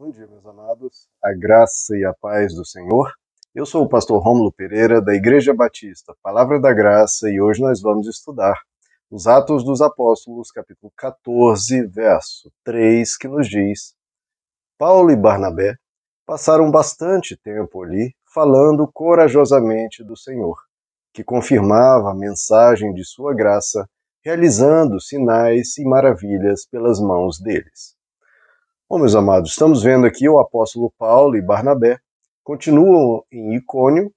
Bom dia, meus amados. A graça e a paz do Senhor. Eu sou o pastor Rômulo Pereira, da Igreja Batista, Palavra da Graça, e hoje nós vamos estudar os Atos dos Apóstolos, capítulo 14, verso 3, que nos diz: Paulo e Barnabé passaram bastante tempo ali falando corajosamente do Senhor, que confirmava a mensagem de sua graça, realizando sinais e maravilhas pelas mãos deles. Bom, meus amados, estamos vendo aqui o apóstolo Paulo e Barnabé continuam em Icônio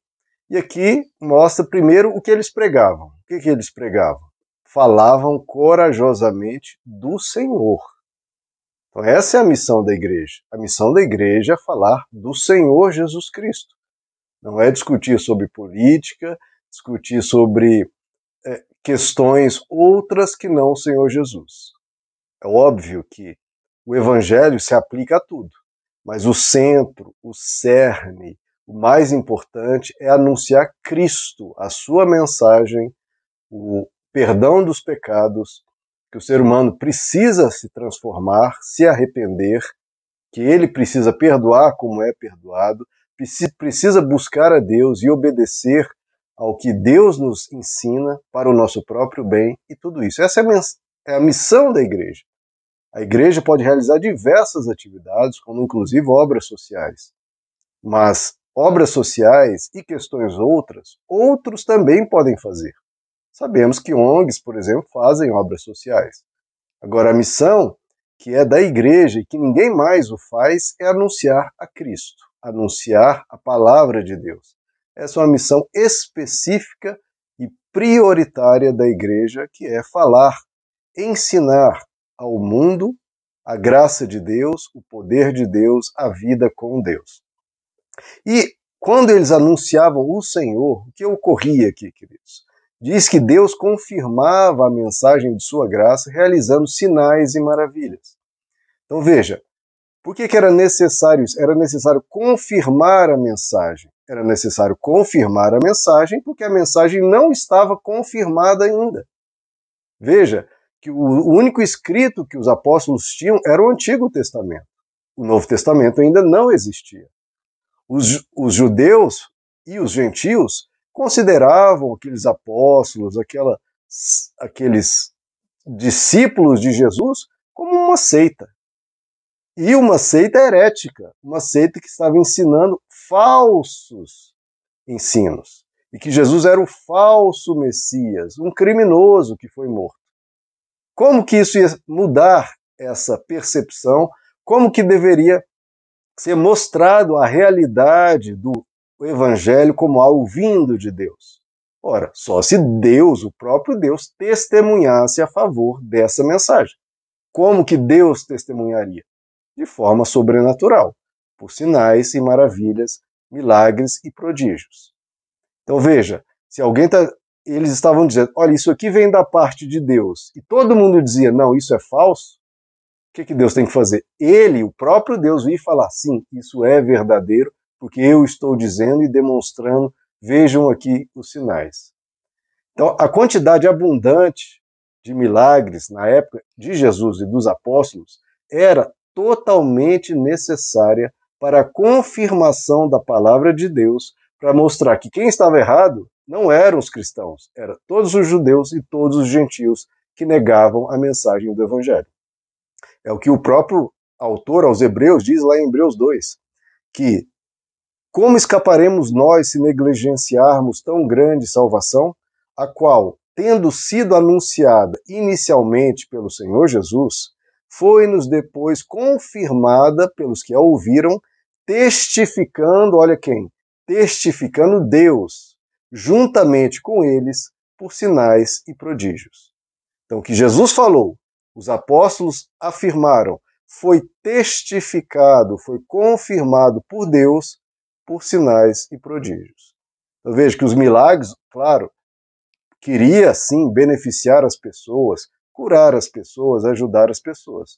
e aqui mostra primeiro o que eles pregavam. O que, que eles pregavam? Falavam corajosamente do Senhor. Então, essa é a missão da igreja. A missão da igreja é falar do Senhor Jesus Cristo. Não é discutir sobre política, discutir sobre é, questões outras que não o Senhor Jesus. É óbvio que o evangelho se aplica a tudo, mas o centro, o cerne, o mais importante é anunciar Cristo, a sua mensagem, o perdão dos pecados, que o ser humano precisa se transformar, se arrepender, que ele precisa perdoar como é perdoado, precisa buscar a Deus e obedecer ao que Deus nos ensina para o nosso próprio bem e tudo isso. Essa é a é missão da igreja. A igreja pode realizar diversas atividades, como inclusive obras sociais. Mas obras sociais e questões outras, outros também podem fazer. Sabemos que ONGs, por exemplo, fazem obras sociais. Agora, a missão que é da igreja e que ninguém mais o faz é anunciar a Cristo, anunciar a palavra de Deus. Essa é uma missão específica e prioritária da igreja, que é falar, ensinar ao mundo a graça de Deus, o poder de Deus, a vida com Deus. E quando eles anunciavam o Senhor, o que ocorria aqui, queridos? Diz que Deus confirmava a mensagem de sua graça, realizando sinais e maravilhas. Então veja, por que, que era necessário isso? Era necessário confirmar a mensagem. Era necessário confirmar a mensagem porque a mensagem não estava confirmada ainda. Veja, que o único escrito que os apóstolos tinham era o Antigo Testamento. O Novo Testamento ainda não existia. Os, os judeus e os gentios consideravam aqueles apóstolos, aquela, aqueles discípulos de Jesus, como uma seita. E uma seita herética, uma seita que estava ensinando falsos ensinos. E que Jesus era o falso Messias, um criminoso que foi morto. Como que isso ia mudar essa percepção? Como que deveria ser mostrado a realidade do evangelho como algo vindo de Deus? Ora, só se Deus, o próprio Deus, testemunhasse a favor dessa mensagem. Como que Deus testemunharia? De forma sobrenatural, por sinais e maravilhas, milagres e prodígios. Então veja, se alguém está eles estavam dizendo: olha, isso aqui vem da parte de Deus. E todo mundo dizia: não, isso é falso. O que, que Deus tem que fazer? Ele, o próprio Deus, vir falar: sim, isso é verdadeiro, porque eu estou dizendo e demonstrando. Vejam aqui os sinais. Então, a quantidade abundante de milagres na época de Jesus e dos apóstolos era totalmente necessária para a confirmação da palavra de Deus, para mostrar que quem estava errado não eram os cristãos, eram todos os judeus e todos os gentios que negavam a mensagem do evangelho. É o que o próprio autor aos Hebreus diz lá em Hebreus 2, que como escaparemos nós se negligenciarmos tão grande salvação, a qual, tendo sido anunciada inicialmente pelo Senhor Jesus, foi-nos depois confirmada pelos que a ouviram, testificando, olha quem? Testificando Deus, juntamente com eles por sinais e prodígios. Então, o que Jesus falou, os apóstolos afirmaram, foi testificado, foi confirmado por Deus por sinais e prodígios. Eu vejo que os milagres, claro, queria sim beneficiar as pessoas, curar as pessoas, ajudar as pessoas.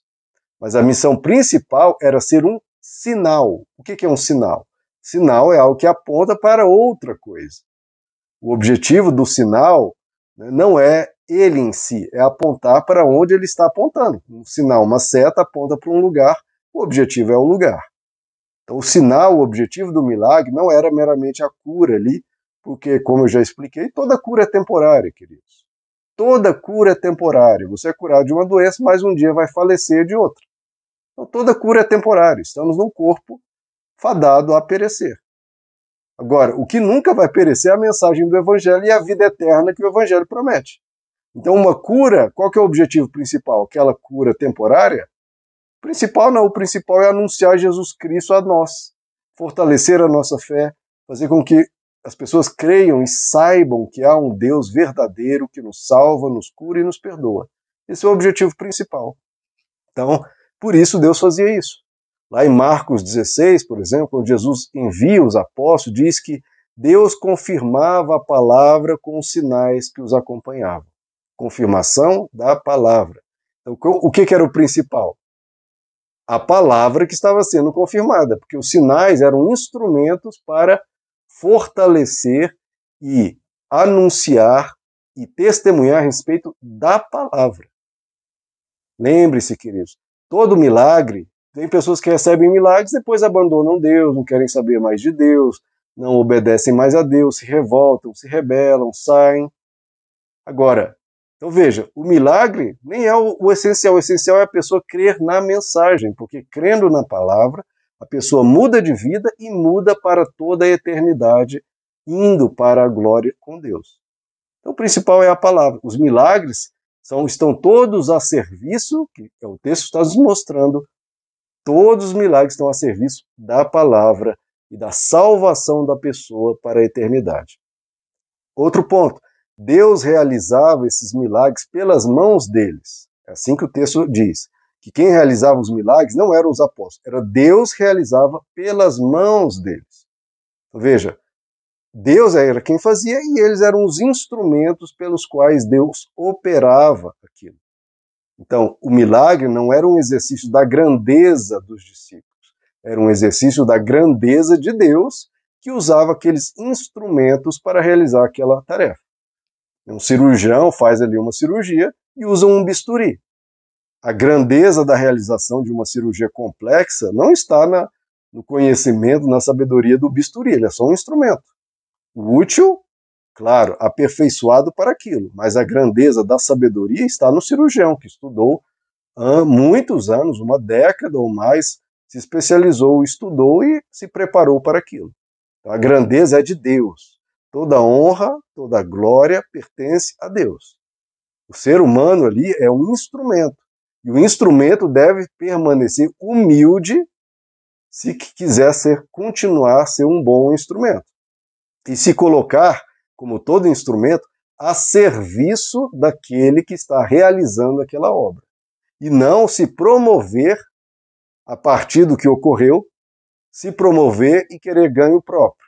Mas a missão principal era ser um sinal. O que é um sinal? Sinal é algo que aponta para outra coisa. O objetivo do sinal né, não é ele em si, é apontar para onde ele está apontando. Um sinal, uma seta aponta para um lugar, o objetivo é o lugar. Então, o sinal, o objetivo do milagre não era meramente a cura ali, porque, como eu já expliquei, toda cura é temporária, queridos. Toda cura é temporária. Você é curado de uma doença, mas um dia vai falecer de outra. Então, toda cura é temporária. Estamos num corpo fadado a perecer. Agora, o que nunca vai perecer é a mensagem do Evangelho e a vida eterna que o Evangelho promete. Então, uma cura, qual é o objetivo principal? Aquela cura temporária? O principal não, o principal é anunciar Jesus Cristo a nós, fortalecer a nossa fé, fazer com que as pessoas creiam e saibam que há um Deus verdadeiro que nos salva, nos cura e nos perdoa. Esse é o objetivo principal. Então, por isso Deus fazia isso. Lá em Marcos 16, por exemplo, quando Jesus envia os apóstolos, diz que Deus confirmava a palavra com os sinais que os acompanhavam confirmação da palavra. Então, o que, era o principal? A palavra que estava sendo confirmada, porque os sinais eram instrumentos para fortalecer e anunciar e testemunhar a respeito da palavra. Lembre-se, queridos, todo milagre, tem pessoas que recebem milagres depois abandonam Deus, não querem saber mais de Deus, não obedecem mais a Deus, se revoltam, se rebelam, saem. Agora, então veja, o milagre nem é o, o, essencial, o essencial é a pessoa crer na mensagem, porque crendo na palavra, a pessoa muda de vida e muda para toda a eternidade, indo para a glória com Deus. Então o principal é a palavra. Os milagres são, estão todos a serviço, que é o texto está nos mostrando, todos os milagres estão a serviço da palavra e da salvação da pessoa para a eternidade. Outro ponto, Deus realizava esses milagres pelas mãos deles. É assim que o texto diz. Que quem realizava os milagres não eram os apóstolos, era Deus realizava pelas mãos deles. Então, veja, Deus era quem fazia e eles eram os instrumentos pelos quais Deus operava aquilo. Então, o milagre não era um exercício da grandeza dos discípulos, era um exercício da grandeza de Deus que usava aqueles instrumentos para realizar aquela tarefa. Um cirurgião faz ali uma cirurgia e usa um bisturi. A grandeza da realização de uma cirurgia complexa não está na, no conhecimento, na sabedoria do bisturi, ele é só um instrumento. Útil, claro, aperfeiçoado para aquilo, mas a grandeza da sabedoria está no cirurgião, que estudou há muitos anos, uma década ou mais, se especializou, estudou e se preparou para aquilo. Então, a grandeza é de Deus. Toda honra, toda glória pertence a Deus. O ser humano ali é um instrumento. E o instrumento deve permanecer humilde se quiser ser, continuar a ser um bom instrumento. E se colocar, como todo instrumento, a serviço daquele que está realizando aquela obra. E não se promover a partir do que ocorreu, se promover e querer ganho próprio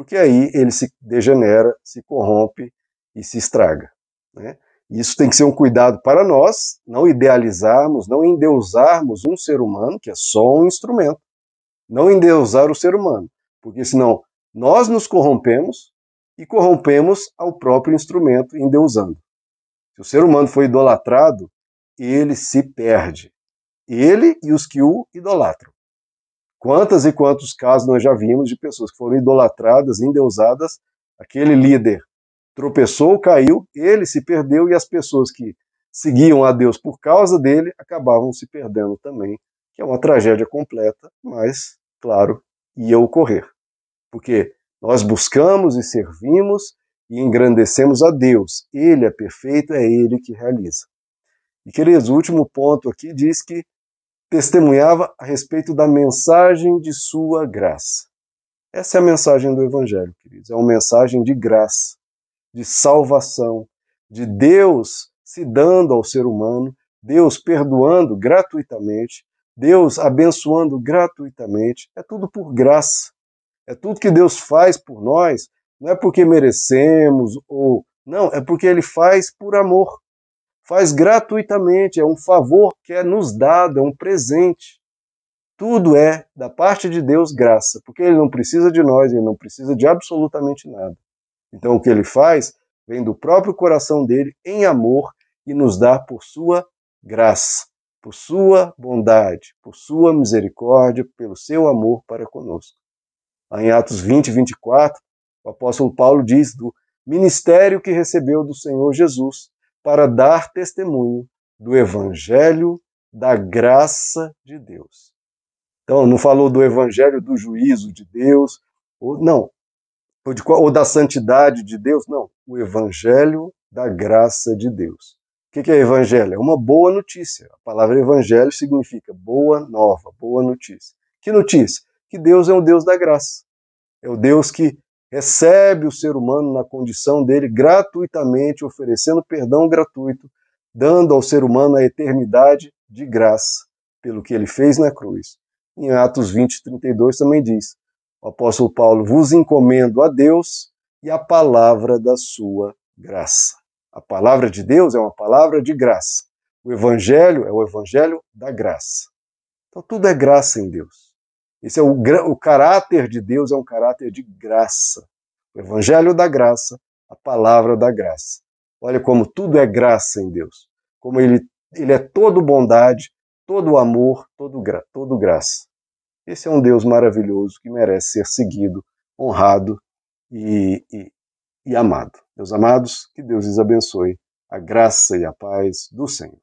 porque aí ele se degenera, se corrompe e se estraga. Né? Isso tem que ser um cuidado para nós, não idealizarmos, não endeusarmos um ser humano, que é só um instrumento. Não endeusar o ser humano, porque senão nós nos corrompemos e corrompemos ao próprio instrumento endeusando. Se o ser humano for idolatrado, ele se perde. Ele e os que o idolatram. Quantas e quantos casos nós já vimos de pessoas que foram idolatradas, endeusadas, aquele líder tropeçou, caiu, ele se perdeu e as pessoas que seguiam a Deus por causa dele acabavam se perdendo também, que é uma tragédia completa, mas, claro, ia ocorrer. Porque nós buscamos e servimos e engrandecemos a Deus. Ele é perfeito, é ele que realiza. E queridos, o último ponto aqui diz que testemunhava a respeito da mensagem de sua graça. Essa é a mensagem do Evangelho, queridos. É uma mensagem de graça, de salvação, de Deus se dando ao ser humano, Deus perdoando gratuitamente, Deus abençoando gratuitamente. É tudo por graça. É tudo que Deus faz por nós, não é porque merecemos ou não, é porque ele faz por amor faz gratuitamente, é um favor que é nos dado, é um presente. Tudo é, da parte de Deus, graça, porque ele não precisa de nós, ele não precisa de absolutamente nada. Então o que ele faz vem do próprio coração dele, em amor, e nos dá por sua graça. por sua bondade, por sua misericórdia, pelo seu amor para conosco. Em Atos 20, 24, o apóstolo Paulo diz do ministério que recebeu do Senhor Jesus para dar testemunho do evangelho da graça de Deus. Então, não falou do evangelho do juízo de Deus, ou não, ou, de, ou da santidade de Deus, não, o evangelho da graça de Deus. O que é evangelho? É uma boa notícia. A palavra evangelho significa boa nova, boa notícia. Que notícia? Que Deus é o Deus da graça. É o Deus que recebe o ser humano na condição dele gratuitamente, oferecendo perdão gratuito, dando ao ser humano a eternidade de graça pelo que ele fez na cruz. Em Atos 20, 32 também diz: o apóstolo Paulo vos encomendo a Deus e a palavra da sua graça. A palavra de Deus é uma palavra de graça. O evangelho é o evangelho da graça. Então tudo é graça em Deus. Esse é o, o caráter de Deus é um caráter de graça. O evangelho da graça, a palavra da graça. Olha como tudo é graça em Deus. Como ele, ele é todo bondade, todo amor, todo, gra, todo graça. Esse é um Deus maravilhoso que merece ser seguido, honrado e, e, e amado. Meus amados, que Deus lhes abençoe, a graça e a paz do Senhor.